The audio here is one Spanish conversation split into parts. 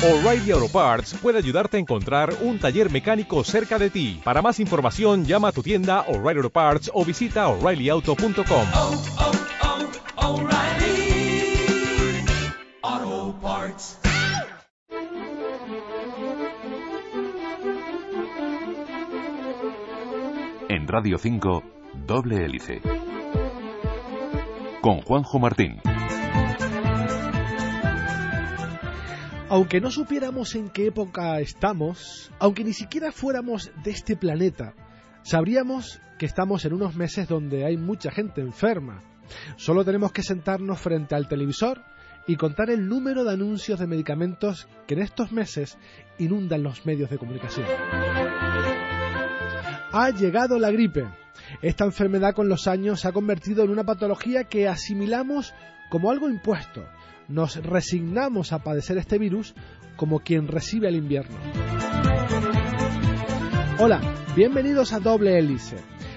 O'Reilly Auto Parts puede ayudarte a encontrar un taller mecánico cerca de ti. Para más información, llama a tu tienda O'Reilly Auto Parts o visita oreillyauto.com. oh, oh, Parts. En Radio 5, Doble Hélice. Con Juanjo Martín. Aunque no supiéramos en qué época estamos, aunque ni siquiera fuéramos de este planeta, sabríamos que estamos en unos meses donde hay mucha gente enferma. Solo tenemos que sentarnos frente al televisor y contar el número de anuncios de medicamentos que en estos meses inundan los medios de comunicación. Ha llegado la gripe. Esta enfermedad con los años se ha convertido en una patología que asimilamos como algo impuesto. Nos resignamos a padecer este virus como quien recibe el invierno. Hola, bienvenidos a Doble Hélice.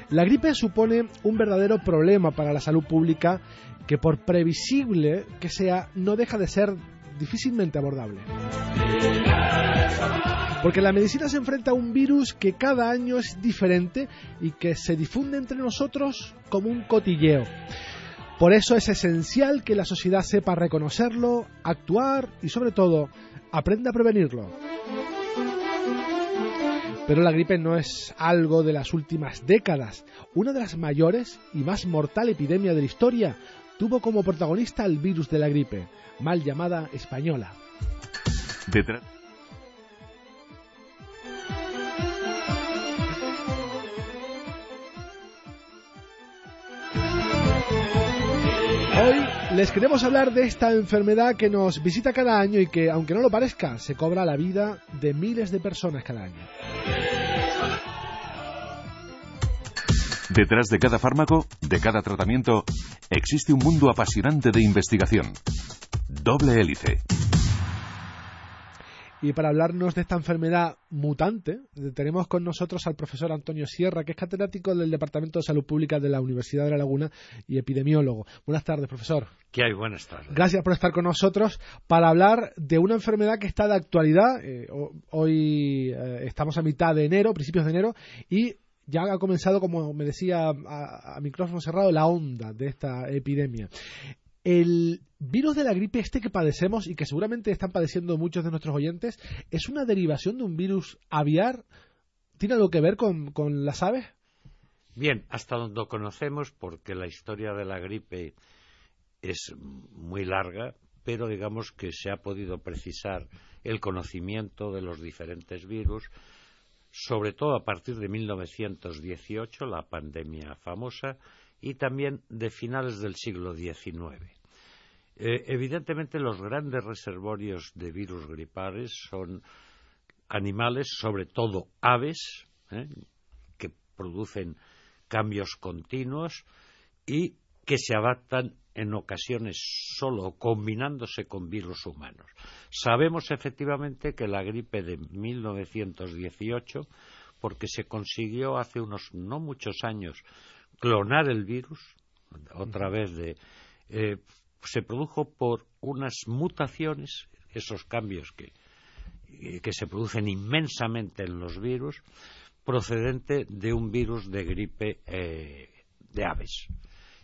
La gripe supone un verdadero problema para la salud pública que por previsible que sea no deja de ser difícilmente abordable. Porque la medicina se enfrenta a un virus que cada año es diferente y que se difunde entre nosotros como un cotilleo. Por eso es esencial que la sociedad sepa reconocerlo, actuar y sobre todo aprenda a prevenirlo. Pero la gripe no es algo de las últimas décadas. Una de las mayores y más mortal epidemia de la historia tuvo como protagonista el virus de la gripe, mal llamada española. Hoy les queremos hablar de esta enfermedad que nos visita cada año y que, aunque no lo parezca, se cobra la vida de miles de personas cada año. Detrás de cada fármaco, de cada tratamiento, existe un mundo apasionante de investigación. Doble Hélice. Y para hablarnos de esta enfermedad mutante, tenemos con nosotros al profesor Antonio Sierra, que es catedrático del Departamento de Salud Pública de la Universidad de La Laguna y epidemiólogo. Buenas tardes, profesor. ¿Qué hay? Buenas tardes. Gracias por estar con nosotros para hablar de una enfermedad que está de actualidad. Eh, hoy eh, estamos a mitad de enero, principios de enero, y ya ha comenzado, como me decía a, a micrófono cerrado, la onda de esta epidemia. El virus de la gripe este que padecemos y que seguramente están padeciendo muchos de nuestros oyentes, ¿es una derivación de un virus aviar? ¿Tiene algo que ver con, con las aves? Bien, hasta donde conocemos, porque la historia de la gripe es muy larga, pero digamos que se ha podido precisar el conocimiento de los diferentes virus, sobre todo a partir de 1918, la pandemia famosa, y también de finales del siglo XIX. Eh, evidentemente los grandes reservorios de virus gripales son animales, sobre todo aves, ¿eh? que producen cambios continuos y que se adaptan en ocasiones solo combinándose con virus humanos. Sabemos efectivamente que la gripe de 1918, porque se consiguió hace unos no muchos años clonar el virus, otra vez de, eh, se produjo por unas mutaciones, esos cambios que, que se producen inmensamente en los virus, procedente de un virus de gripe eh, de aves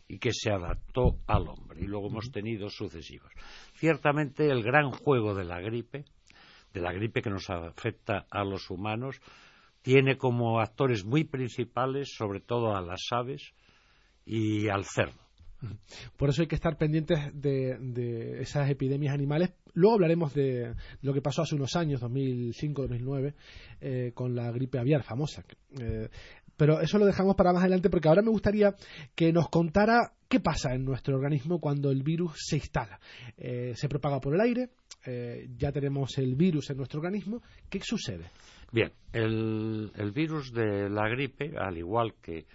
y que se adaptó al hombre. Y luego hemos tenido sucesivos. Ciertamente el gran juego de la gripe, de la gripe que nos afecta a los humanos, tiene como actores muy principales, sobre todo a las aves y al cerdo. Por eso hay que estar pendientes de, de, esas epidemias animales. Luego hablaremos de lo que pasó hace unos años, 2005-2009, eh, con la gripe aviar famosa. Eh, pero eso lo dejamos para más adelante porque ahora me gustaría que nos contara qué pasa en nuestro organismo cuando el virus se instala. Eh, se propaga por el aire, ya tenemos el virus en nuestro organismo. ¿Qué sucede? Bien, el, el virus de la gripe, al igual que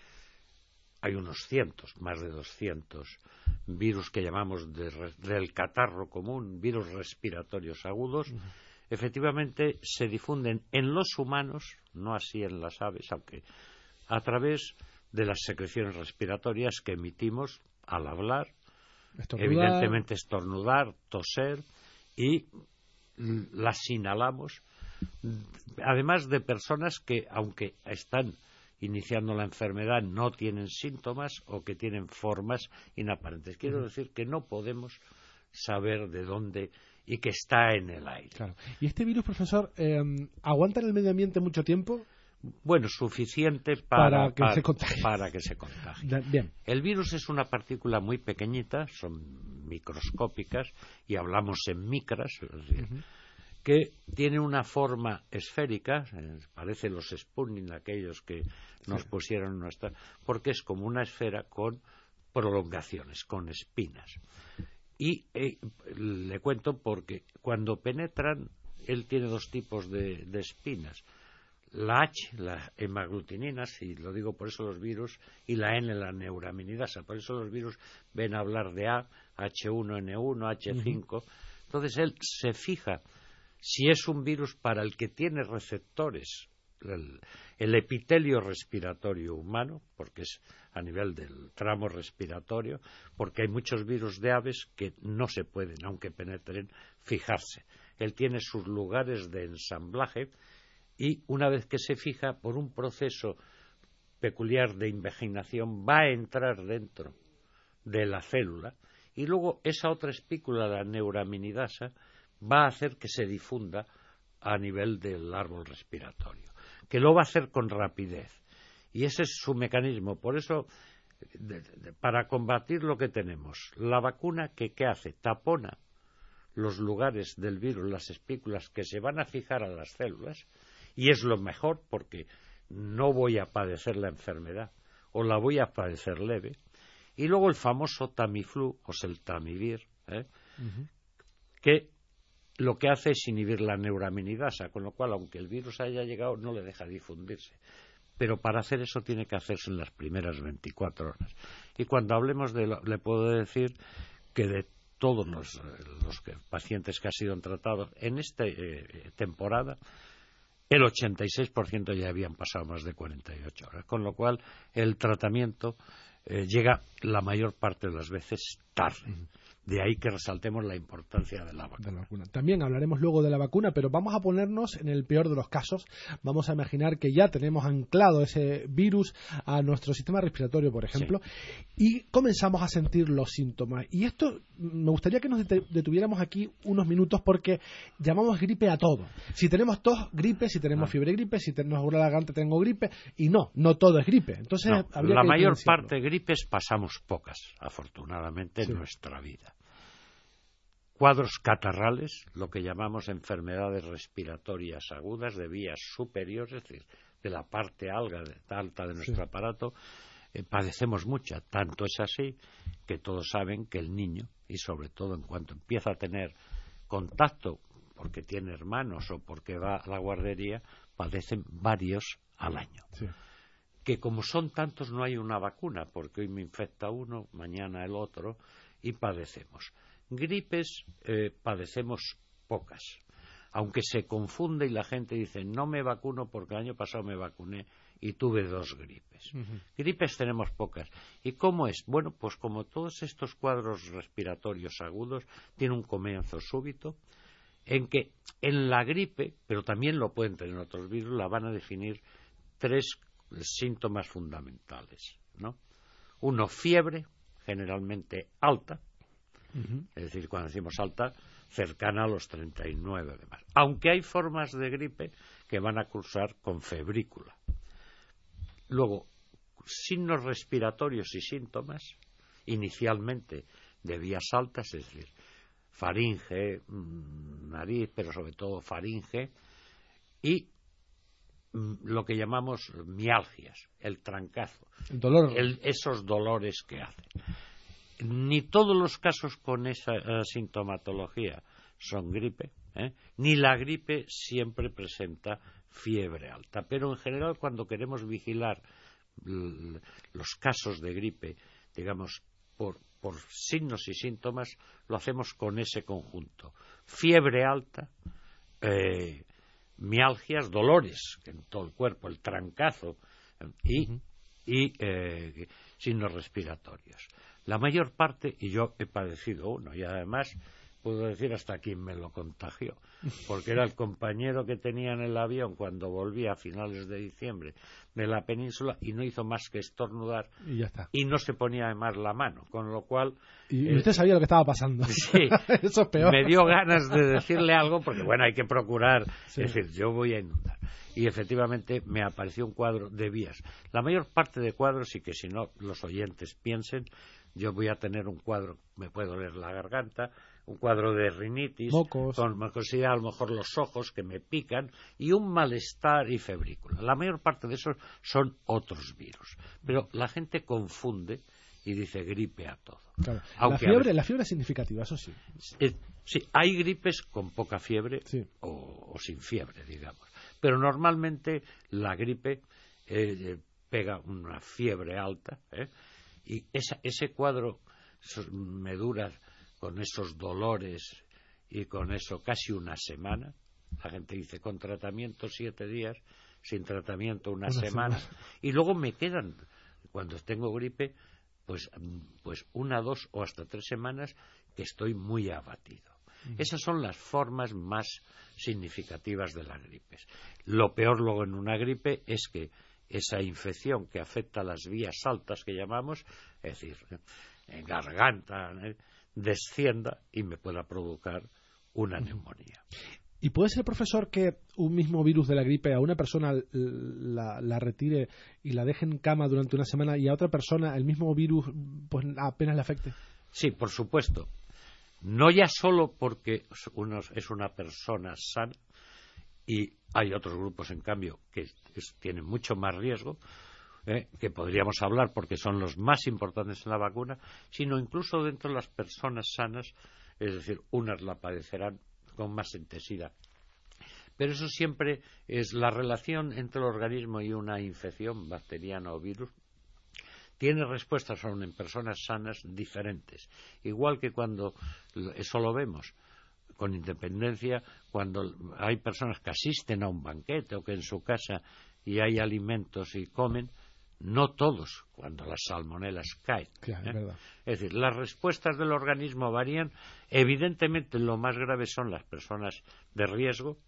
hay unos cientos, más de 200 virus que llamamos de, del catarro común, virus respiratorios agudos, efectivamente se difunden en los humanos, no así en las aves, aunque a través de las secreciones respiratorias que emitimos al hablar, estornudar. evidentemente estornudar, toser y las inhalamos, además de personas que, aunque están iniciando la enfermedad, no tienen síntomas o que tienen formas inaparentes. Quiero decir que no podemos saber de dónde y que está en el aire. Claro. ¿Y este virus, profesor, eh, aguanta en el medio ambiente mucho tiempo? Bueno, suficiente para, Para que se contagie. para que se contagie. Bien. El virus es una partícula muy pequeñita, son microscópicas y hablamos en micras, es decir, que tiene una forma esférica, eh, parece los Sputnik aquellos que nos pusieron nuestra, porque es como una esfera con prolongaciones, con espinas. Y eh, le cuento porque cuando penetran, él tiene dos tipos de, de espinas. La H, la hemaglutinina, si lo digo por eso los virus, y la N, la neuraminidasa. Por eso los virus ven hablar de A, H1N1, H5. Entonces él se fija si es un virus para el que tiene receptores, el, el epitelio respiratorio humano, porque es a nivel del tramo respiratorio, porque hay muchos virus de aves que no se pueden, aunque penetren, fijarse. Él tiene sus lugares de ensamblaje y una vez que se fija por un proceso peculiar de invaginación va a entrar dentro de la célula y luego esa otra espícula, la neuraminidasa, va a hacer que se difunda a nivel del árbol respiratorio, que lo va a hacer con rapidez. Y ese es su mecanismo. Por eso, de- de- para combatir lo que tenemos, la vacuna que ¿qué hace? Tapona los lugares del virus, las espículas que se van a fijar a las células, y es lo mejor porque no voy a padecer la enfermedad o la voy a padecer leve. Y luego el famoso Tamiflu o el Tamivir, ¿eh? que lo que hace es inhibir la neuraminidasa, con lo cual, aunque el virus haya llegado, no le deja difundirse. Pero para hacer eso tiene que hacerse en las primeras 24 horas. Y cuando hablemos de lo, le puedo decir que de todos los, los pacientes que han sido tratados en esta eh, temporada, el 86% ya habían pasado más de 48 horas, con lo cual el tratamiento eh, llega la mayor parte de las veces tarde. De ahí que resaltemos la importancia de la vacuna. de la vacuna. También hablaremos luego de la vacuna, pero vamos a ponernos en el peor de los casos. Vamos a imaginar que ya tenemos anclado ese virus a nuestro sistema respiratorio, por ejemplo, y comenzamos a sentir los síntomas. Y esto me gustaría que nos detuviéramos aquí unos minutos porque llamamos gripe a todo. Si tenemos tos, gripe, si tenemos Ah. fiebre, gripe, si tenemos una garganta, tengo gripe, y no, no todo es gripe. Entonces, No, la mayor parte de gripes pasamos pocas, afortunadamente, Sí. en nuestra vida. Cuadros catarrales, lo que llamamos enfermedades respiratorias agudas de vías superiores, es decir, de la parte alga, alta de nuestro aparato, eh, padecemos mucha. Tanto es así que todos saben que el niño, y sobre todo en cuanto empieza a tener contacto porque tiene hermanos o porque va a la guardería, padecen varios al año Sí. que como son tantos no hay una vacuna, porque hoy me infecta uno, mañana el otro, y padecemos. Gripes eh, padecemos pocas, aunque se confunde y la gente dice no me vacuno porque el año pasado me vacuné y tuve dos gripes. Gripes tenemos pocas. ¿Y cómo es? Bueno, pues como todos estos cuadros respiratorios agudos, tiene un comienzo súbito, en que en la gripe, pero también lo pueden tener otros virus, la van a definir tres síntomas fundamentales, ¿no? Uno, fiebre, generalmente alta, es decir, cuando decimos alta, cercana a los 39 demás. Aunque hay formas de gripe que van a cursar con febrícula. Luego, signos respiratorios y síntomas, inicialmente de vías altas, es decir, faringe, mm, nariz, pero sobre todo faringe, y mm, lo que llamamos mialgias, el trancazo, El dolor. el- esos dolores que hace. Ni todos los casos con esa eh, sintomatología son gripe, ¿eh? ni la gripe siempre presenta fiebre alta, pero en general cuando queremos vigilar los casos de gripe, digamos, por, por signos y síntomas, lo hacemos con ese conjunto. Fiebre alta, eh, mialgias, dolores en todo el cuerpo, el trancazo eh, y, y eh, signos respiratorios. La mayor parte, y yo he padecido uno, y además puedo decir hasta quién me lo contagió, porque era el compañero que tenía en el avión cuando volvía a finales de diciembre de la península y no hizo más que estornudar Y ya está. y no se ponía además la mano, con lo cual Y, eh, usted sabía lo que estaba pasando. Sí. Eso es peor. me dio ganas de decirle algo porque bueno hay que procurar Sí. es decir yo voy a inundar y efectivamente me apareció un cuadro de vías la mayor parte de cuadros y que si no los oyentes piensen yo voy a tener un cuadro me puede doler la garganta un cuadro de rinitis Mocos. con mucosidad, a lo mejor los ojos que me pican y un malestar y febrícula la mayor parte de esos son otros virus pero la gente confunde y dice gripe a todo Claro. La, Aunque fiebre, ver- la fiebre es significativa, eso sí. eh, sí, hay gripes con poca fiebre Sí. o, o sin fiebre, digamos. Pero normalmente la gripe eh, eh, pega una fiebre alta ¿eh? Y esa- ese cuadro me dura con esos dolores y con eso casi una semana. La gente dice con tratamiento siete días, sin tratamiento una, Una semana. semana. Y luego me quedan, cuando tengo gripe, pues, pues una, dos o hasta tres semanas que estoy muy abatido. Esas son las formas más significativas de las gripes. Lo peor luego en una gripe es que esa infección que afecta a las vías altas que llamamos, es decir, en garganta, ¿eh? descienda y me pueda provocar una neumonía. ¿Y puede ser, profesor, que un mismo virus de la gripe a una persona la, la retire y la deje en cama durante una semana y a otra persona el mismo virus pues apenas le afecte? Sí, por supuesto. No ya solo porque uno- es una persona sana y hay otros grupos, en cambio, que tienen mucho más riesgo, ¿eh? que podríamos hablar porque son los más importantes en la vacuna, sino incluso dentro de las personas sanas, es decir, unas la padecerán con más intensidad. Pero eso siempre es la relación entre el organismo y una infección bacteriana o virus tiene respuestas aún en personas sanas diferentes. Igual que cuando eso lo vemos con independencia, cuando hay personas que asisten a un banquete o que en su casa y hay alimentos y comen, no todos cuando las salmonelas caen. Claro, ¿eh? Es decir, las respuestas del organismo varían. Evidentemente, lo más grave son las personas de riesgo,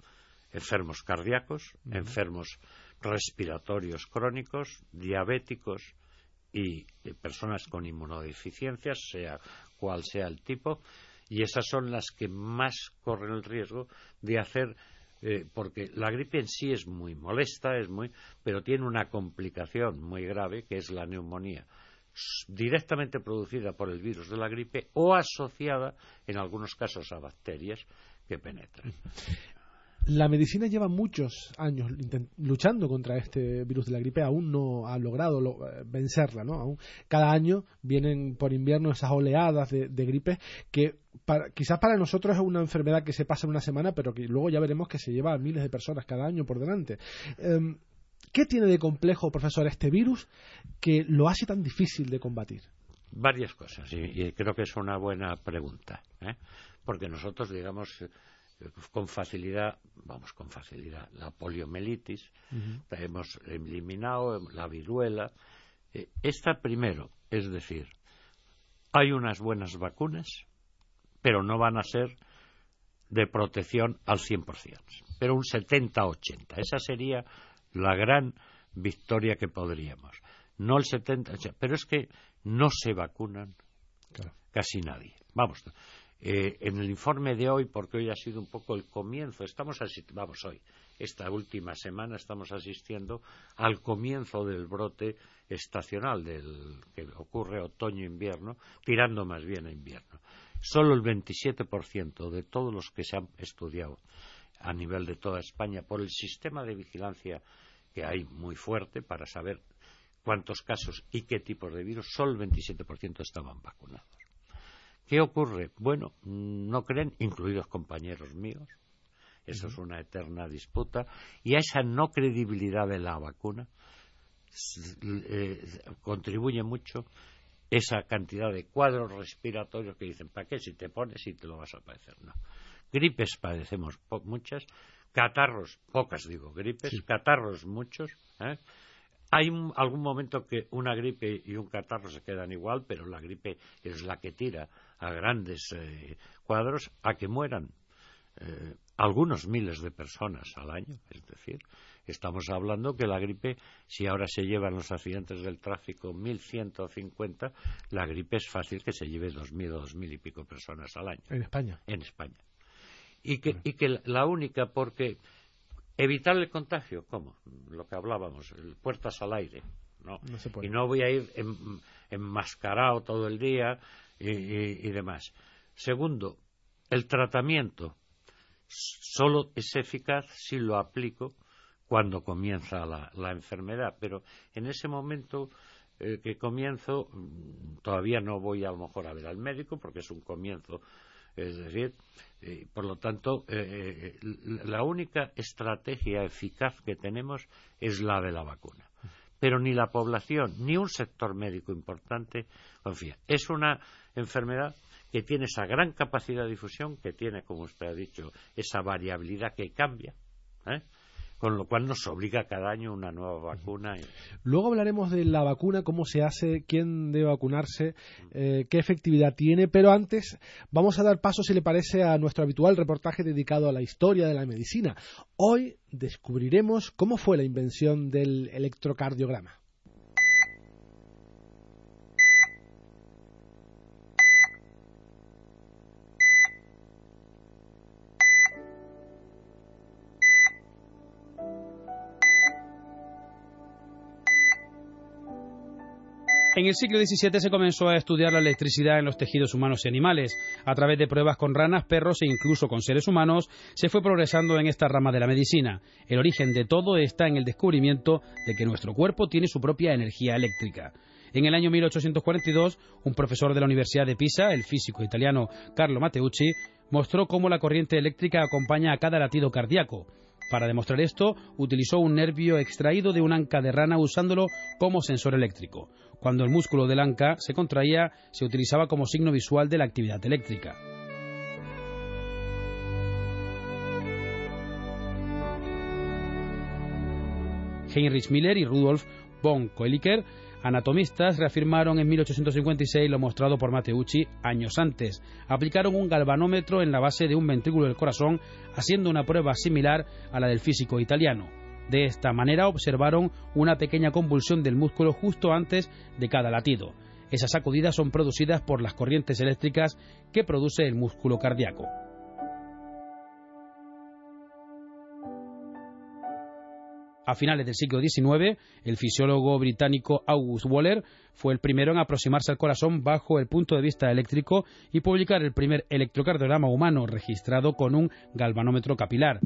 enfermos cardíacos, enfermos respiratorios crónicos, diabéticos y eh, personas con inmunodeficiencias, sea cual sea el tipo, y esas son las que más corren el riesgo de hacer eh, porque la gripe en sí es muy molesta, es muy, pero tiene una complicación muy grave que es la neumonía directamente producida por el virus de la gripe o asociada en algunos casos a bacterias que penetran. La medicina lleva muchos años luchando contra este virus de la gripe, aún no ha logrado lo- eh, vencerla, ¿no? Cada año vienen por invierno esas oleadas de, gripe que para- quizás para nosotros es una enfermedad que se pasa en una semana, pero que luego ya veremos que se lleva a miles de personas cada año por delante. Em, ¿Qué tiene de complejo, profesor, este virus que lo hace tan difícil de combatir? Varias cosas, y, y creo que es una buena pregunta, ¿eh? porque nosotros, digamos, con facilidad, vamos, con facilidad, la poliomielitis, la hemos eliminado, la viruela. eh, esta primero, es decir, hay unas buenas vacunas, pero no van a ser de protección al 100%, pero un 70-80. Esa sería la gran victoria que podríamos. No el 70, pero es que no se vacunan Claro. casi nadie. Vamos, eh, en el informe de hoy, porque hoy ha sido un poco el comienzo, estamos vamos hoy, esta última semana estamos asistiendo al comienzo del brote estacional del que ocurre otoño-invierno, tirando más bien a invierno. Solo el 27% de todos los que se han estudiado a nivel de toda España por el sistema de vigilancia que hay muy fuerte para saber cuántos casos y qué tipos de virus, solo el 27% estaban vacunados. ¿Qué ocurre? Bueno, no creen, incluidos compañeros míos, eso es una eterna disputa, y a esa no credibilidad de la vacuna eh, contribuye mucho esa cantidad de cuadros respiratorios que dicen, ¿para qué? Si te pones y te lo vas a padecer. No. Gripes padecemos po- muchas, catarros, pocas digo, gripes, catarros muchos, ¿eh? Hay algún momento que una gripe y un catarro se quedan igual, pero la gripe es la que tira a grandes eh, cuadros a que mueran eh, algunos miles de personas al año. Es decir, estamos hablando que la gripe, si ahora se llevan los accidentes del tráfico 1.150, la gripe es fácil que se lleve 2.000 o 2.000 y pico personas al año. En España. En España. Y que, y que la única, porque evitar el contagio, ¿cómo? Lo que hablábamos, puertas al aire. ¿no? y no voy a ir enmascarado todo el día y demás. Segundo, el tratamiento solo es eficaz si lo aplico cuando comienza la, enfermedad, pero en ese momento eh, que comienzo mm, todavía no voy a lo mejor a ver al médico porque es un comienzo es decir, eh, por lo tanto, eh, la única estrategia eficaz que tenemos es la de la vacuna. Pero ni la población ni un sector médico importante confía. Es una enfermedad que tiene esa gran capacidad de difusión, que tiene, como usted ha dicho, esa variabilidad que cambia, ¿eh? Con lo cual nos obliga cada año una nueva vacuna. Luego hablaremos de la vacuna, cómo se hace, quién debe vacunarse, eh, qué efectividad tiene, pero antes vamos a dar paso, si le parece, a nuestro habitual reportaje dedicado a la historia de la medicina. Hoy descubriremos cómo fue la invención del electrocardiograma. En el siglo XVII se comenzó a estudiar la electricidad en los tejidos humanos y animales. A través de pruebas con ranas, perros e incluso con seres humanos, se fue progresando en esta rama de la medicina. El origen de todo está en el descubrimiento de que nuestro cuerpo tiene su propia energía eléctrica. En el año 1842, un profesor de la Universidad de Pisa, el físico italiano Carlo Matteucci, mostró cómo la corriente eléctrica acompaña a cada latido cardíaco. Para demostrar esto, utilizó un nervio extraído de un anca de rana usándolo como sensor eléctrico. Cuando el músculo del anca se contraía, se utilizaba como signo visual de la actividad eléctrica. Heinrich Miller y Rudolf von Koeliker Anatomistas reafirmaron en 1856 lo mostrado por Matteucci años antes. Aplicaron un galvanómetro en la base de un ventrículo del corazón, haciendo una prueba similar a la del físico italiano. De esta manera observaron una pequeña convulsión del músculo justo antes de cada latido. Esas sacudidas son producidas por las corrientes eléctricas que produce el músculo cardíaco. A finales del siglo XIX, el fisiólogo británico August Waller fue el primero en aproximarse al corazón bajo el punto de vista eléctrico y publicar el primer electrocardiograma humano registrado con un galvanómetro capilar.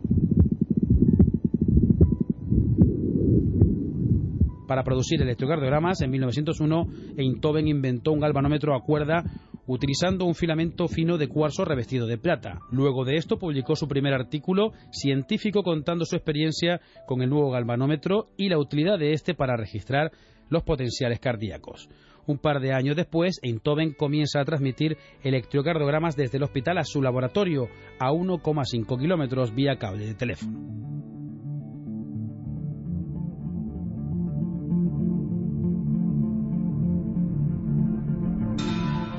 Para producir electrocardiogramas, en 1901, Einthoven inventó un galvanómetro a cuerda utilizando un filamento fino de cuarzo revestido de plata. Luego de esto publicó su primer artículo científico contando su experiencia con el nuevo galvanómetro y la utilidad de este para registrar los potenciales cardíacos. Un par de años después, Einthoven comienza a transmitir electrocardiogramas desde el hospital a su laboratorio a 1,5 kilómetros vía cable de teléfono.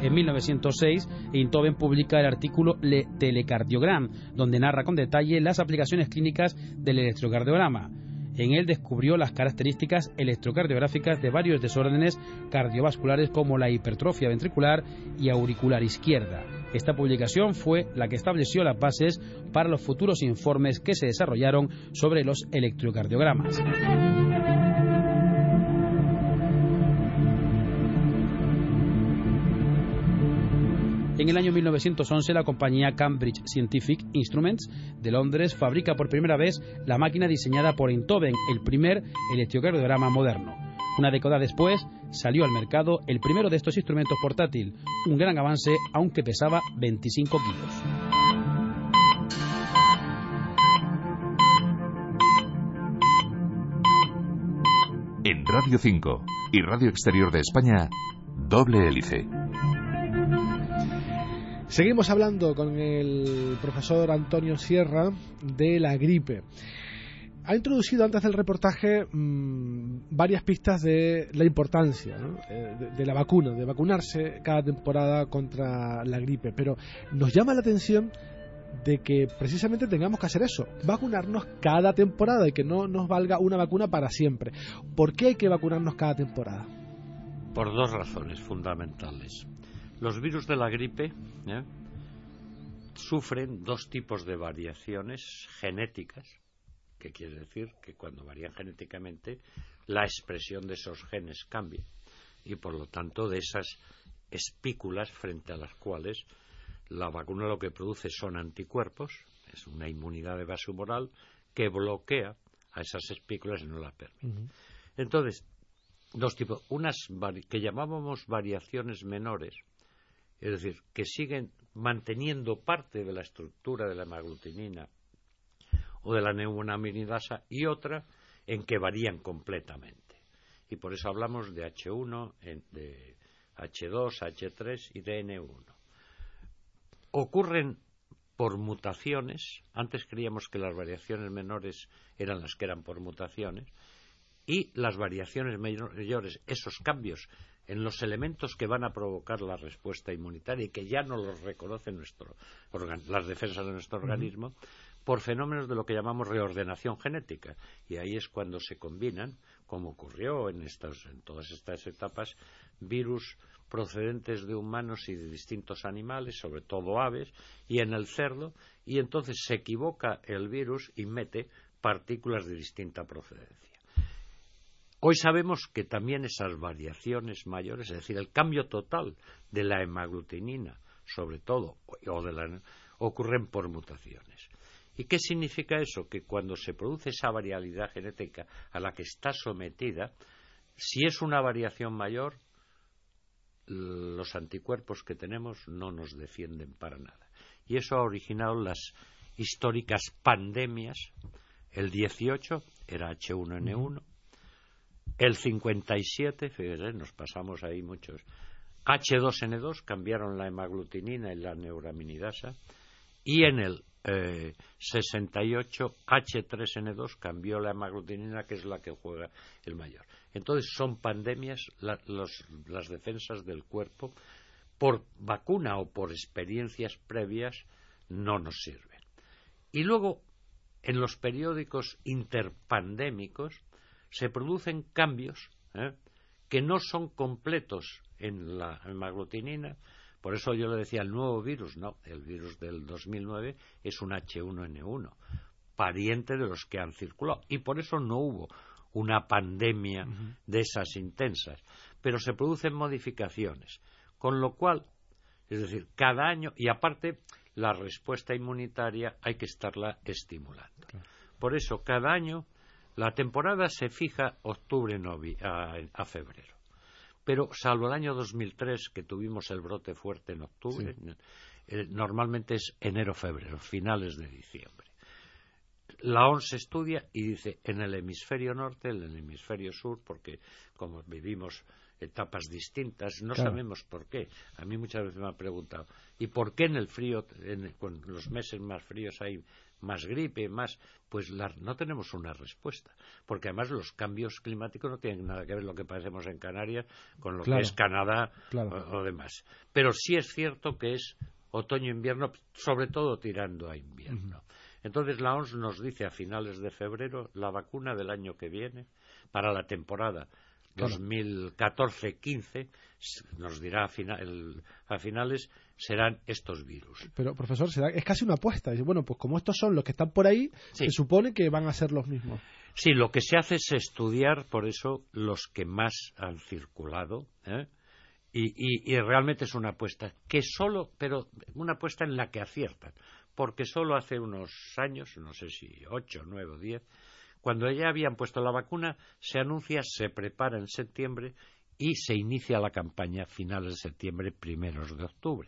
En 1906, Einthoven publica el artículo Le Telecardiogram, donde narra con detalle las aplicaciones clínicas del electrocardiograma. En él descubrió las características electrocardiográficas de varios desórdenes cardiovasculares como la hipertrofia ventricular y auricular izquierda. Esta publicación fue la que estableció las bases para los futuros informes que se desarrollaron sobre los electrocardiogramas. En el año 1911, la compañía Cambridge Scientific Instruments de Londres fabrica por primera vez la máquina diseñada por Einthoven, el primer electrocardiograma moderno. Una década después, salió al mercado el primero de estos instrumentos portátil, un gran avance aunque pesaba 25 kilos. En Radio 5 y Radio Exterior de España, doble hélice. Seguimos hablando con el profesor Antonio Sierra de la gripe. ha introducido antes del reportaje mm, varias pistas de la importancia eh, de, la vacuna, de vacunarse cada temporada contra la gripe. Pero nos llama la atención de que precisamente tengamos que hacer eso, vacunarnos cada temporada y que no nos valga una vacuna para siempre. ¿Por qué hay que vacunarnos cada temporada? Por dos razones fundamentales. Los virus de la gripe ¿eh? sufren dos tipos de variaciones genéticas, que quiere decir que cuando varían genéticamente la expresión de esos genes cambia y por lo tanto de esas espículas frente a las cuales la vacuna lo que produce son anticuerpos, es una inmunidad de base humoral que bloquea a esas espículas y no las permite. Uh -huh. Entonces, dos tipos, unas que llamábamos variaciones menores, es decir, que siguen manteniendo parte de la estructura de la hemaglutinina o de la neumonaminidasa y otra en que varían completamente. Y por eso hablamos de H1, de H2, H3 y de N1 ocurren por mutaciones. Antes creíamos que las variaciones menores eran las que eran por mutaciones. Y las variaciones mayores, esos cambios en los elementos que van a provocar la respuesta inmunitaria y que ya no los reconocen nuestro las defensas de nuestro uh -huh. organismo, por fenómenos de lo que llamamos reordenación genética. Y ahí es cuando se combinan, como ocurrió en, estas, en todas estas etapas, virus procedentes de humanos y de distintos animales, sobre todo aves, y en el cerdo, y entonces se equivoca el virus y mete partículas de distinta procedencia. Hoy sabemos que también esas variaciones mayores, es decir, el cambio total de la hemaglutinina, sobre todo, o de la, ocurren por mutaciones. ¿Y qué significa eso? Que cuando se produce esa variabilidad genética a la que está sometida, si es una variación mayor, los anticuerpos que tenemos no nos defienden para nada. Y eso ha originado las históricas pandemias. El 18 era H1N1, el 57, fíjese, nos pasamos ahí muchos, H2N2 cambiaron la hemaglutinina y la neuraminidasa, y en el eh, 68 H3N2 cambió la hemaglutinina, que es la que juega el mayor. Entonces son pandemias la, los, las defensas del cuerpo por vacuna o por experiencias previas no nos sirven. Y luego en los periódicos interpandémicos se producen cambios ¿eh? que no son completos en la hemaglutinina. Por eso yo le decía el nuevo virus, no, el virus del 2009 es un H1N1, pariente de los que han circulado. Y por eso no hubo una pandemia uh -huh. de esas intensas. Pero se producen modificaciones. Con lo cual, es decir, cada año, y aparte, la respuesta inmunitaria hay que estarla estimulando. Por eso, cada año, la temporada se fija octubre a, a, febrero. Pero, salvo el año 2003, que tuvimos el brote fuerte en octubre, sí. eh, normalmente es enero-febrero, finales de diciembre la ONS estudia y dice en el hemisferio norte, en el hemisferio sur, porque como vivimos etapas distintas, no claro. sabemos por qué. A mí muchas veces me han preguntado, ¿y por qué en el frío, en, con los meses más fríos hay más gripe, más? Pues la, no tenemos una respuesta, porque además los cambios climáticos no tienen nada que ver lo que pasemos en Canarias con lo claro. que es Canadá claro. o, o demás. Pero sí es cierto que es otoño-invierno, sobre todo tirando a invierno. Uh -huh. Entonces la OMS nos dice a finales de febrero la vacuna del año que viene para la temporada claro. 2014-15 nos dirá a, final, a, finales serán estos virus. Pero profesor, será, es casi una apuesta. Bueno, pues como estos son los que están por ahí, sí. se supone que van a ser los mismos. Sí, lo que se hace es estudiar, por eso, los que más han circulado. ¿eh? Y, y, y, realmente es una apuesta que solo, pero una apuesta en la que aciertan porque solo hace unos años, no sé si ocho, nueve o diez, cuando ya habían puesto la vacuna, se anuncia, se prepara en septiembre y se inicia la campaña a finales de septiembre, primeros de octubre,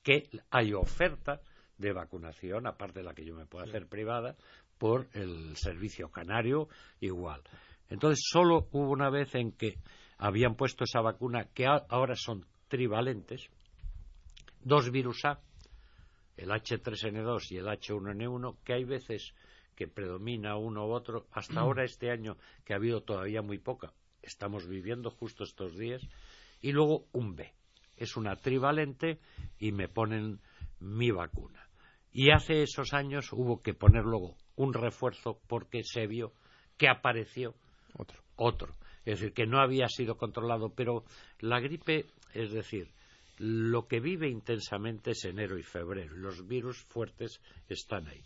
que hay oferta de vacunación, aparte de la que yo me puedo hacer privada, por el servicio canario igual. Entonces, solo hubo una vez en que habían puesto esa vacuna, que ahora son trivalentes, dos virus A, el H3N2 y el H1N1, que hay veces que predomina uno u otro. Hasta ahora, este año, que ha habido todavía muy poca, estamos viviendo justo estos días. Y luego un B. Es una trivalente y me ponen mi vacuna. Y hace esos años hubo que poner luego un refuerzo porque se vio que apareció Otro. otro. Es decir, que no había sido controlado, pero la gripe, es decir, lo que vive intensamente es enero y febrero. Los virus fuertes están ahí.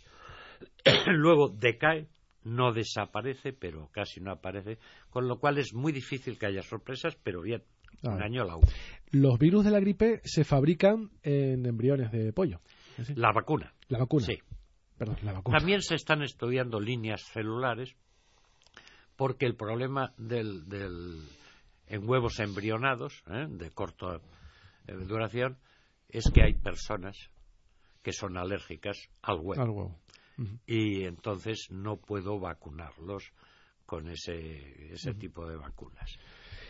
Luego decae, no desaparece, pero casi no aparece, con lo cual es muy difícil que haya sorpresas, pero bien, un la hubo. Los virus de la gripe se fabrican en embriones de pollo. ¿sí? La vacuna, La vacuna. sí. Perdón, la vacuna. También se están estudiando líneas celulares porque el problema del, del- en huevos embrionados ¿eh? de corta eh, duración es que hay personas que son alérgicas al huevo Al huevo. Y entonces no puedo vacunarlos con ese, ese tipo de vacunas.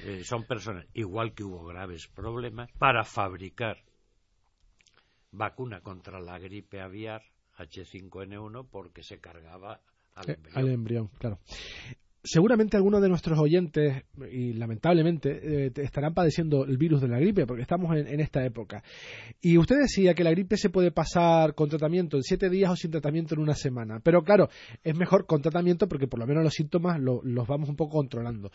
Eh, son personas, igual que hubo graves problemas, para fabricar vacuna contra la gripe aviar H5N1 porque se cargaba al Eh, embrión. al embrión, claro. Seguramente algunos de nuestros oyentes, y lamentablemente, eh, estarán padeciendo el virus de la gripe, porque estamos en, esta época. Y usted decía que la gripe se puede pasar con tratamiento en siete días o sin tratamiento en una semana. Pero claro, es mejor con tratamiento porque por lo menos los síntomas lo- los vamos un poco controlando.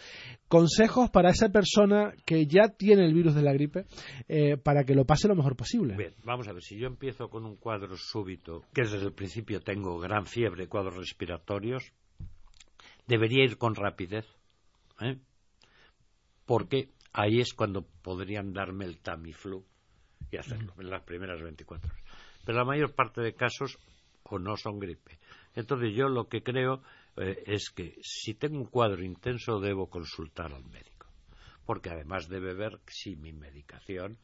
Consejos para esa persona que ya tiene el virus de la gripe eh, para que lo pase lo mejor posible. Bien, vamos a ver, si yo empiezo con un cuadro súbito, que desde el principio tengo gran fiebre, cuadros respiratorios, debería ir con rapidez, ¿eh? porque ahí es cuando podrían darme el Tamiflu y hacerlo en las primeras 24 horas. Pero la mayor parte de casos o no son gripe. Entonces yo lo que creo eh, es que si tengo un cuadro intenso debo consultar al médico, porque además debe ver si mi medicación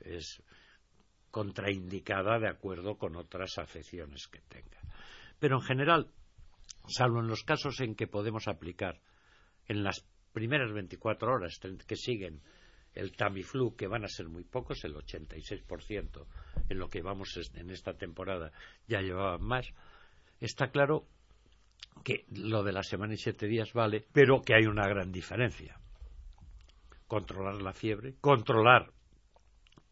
es contraindicada de acuerdo con otras afecciones que tenga. Pero en general, salvo en los casos en que podemos aplicar en las primeras 24 horas que siguen el Tamiflu, que van a ser muy pocos, el 86% en lo que vamos en esta temporada ya llevaban más, está claro que lo de la semana y siete días vale, pero que hay una gran diferencia. Controlar la fiebre, controlar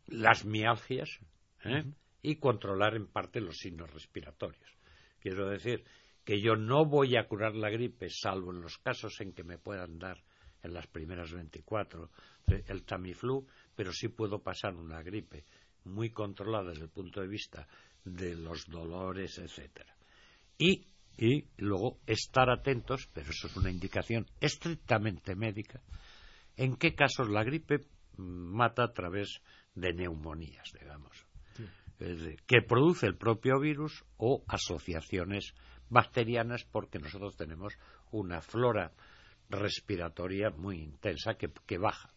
las mialgias ¿eh? y controlar en parte los signos respiratorios. Quiero decir que yo no voy a curar la gripe, salvo en los casos en que me puedan dar en las primeras 24 eh, el Tamiflu, pero sí puedo pasar una gripe muy controlada desde el punto de vista de los dolores, etcétera. Y, y luego estar atentos, pero eso es una indicación estrictamente médica, en qué casos la gripe mata a través de neumonías, digamos, decir, que produce el propio virus o asociaciones bacterianas, porque nosotros tenemos una flora respiratoria muy intensa que, que baja.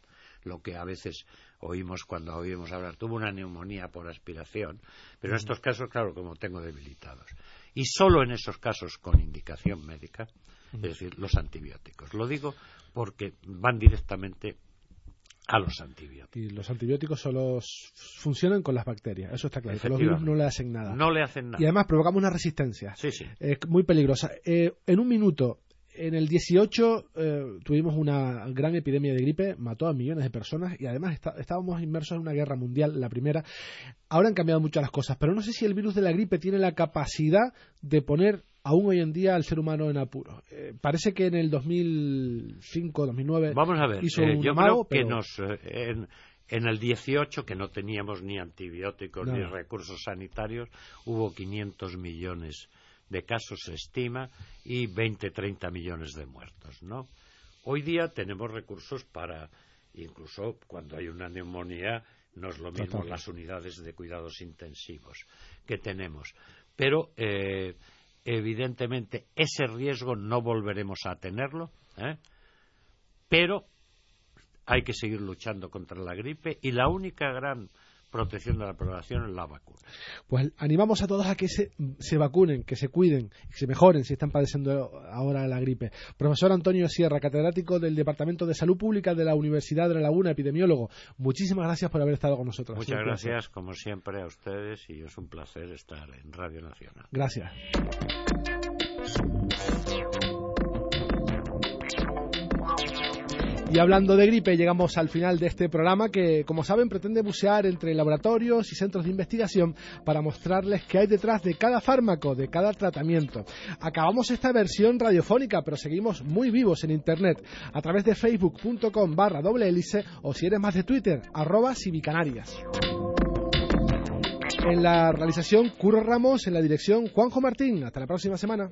Lo que a veces oímos cuando oímos hablar, tuvo una neumonía por aspiración, pero en estos casos, claro, como tengo debilitados. Y solo en esos casos con indicación médica, es decir, los antibióticos. Lo digo porque van directamente a los antibióticos. Y los antibióticos solo funcionan con las bacterias, eso está claro. que Los virus no le hacen nada. No le hacen nada. Y además provocamos una resistencia Sí, sí. eh, muy peligrosa. Eh, en un minuto, en el 18 eh, tuvimos una gran epidemia de gripe, mató a millones de personas y además está- estábamos inmersos en una guerra mundial, la primera. Ahora han cambiado mucho las cosas, pero no sé si el virus de la gripe tiene la capacidad de poner aún hoy en día al ser humano en apuros. Eh, parece que en el 2005, 2009 Vamos a ver, hizo eh, un yo amago, creo que pero- nos eh, en, en el 18, que no teníamos ni antibióticos ni recursos sanitarios, hubo 500 millones de casos, se estima, y 20, 30 millones de muertos, ¿no? Hoy día tenemos recursos para, incluso cuando hay una neumonía, no es lo mismo las unidades de cuidados intensivos que tenemos. Pero, eh, evidentemente, ese riesgo no volveremos a tenerlo, ¿eh? pero hay que seguir luchando contra la gripe y la única gran protección de la población es la vacuna. Pues animamos a todos a que se, se vacunen, que se cuiden, que se mejoren si están padeciendo ahora la gripe. Profesor Antonio Sierra, catedrático del Departamento de Salud Pública de la Universidad de La Laguna, epidemiólogo. Muchísimas gracias por haber estado con nosotros. Muchas gracias, como siempre, a ustedes y es un placer estar en Radio Nacional. Gracias. Y hablando de gripe, llegamos al final de este programa que, como saben, pretende bucear entre laboratorios y centros de investigación para mostrarles qué hay detrás de cada fármaco, de cada tratamiento. Acabamos esta versión radiofónica, pero seguimos muy vivos en Internet a través de facebook.com barra doble hélice o si eres más de Twitter, arroba civicanarias. En la realización, Curro Ramos, en la dirección, Juanjo Martín. Hasta la próxima semana.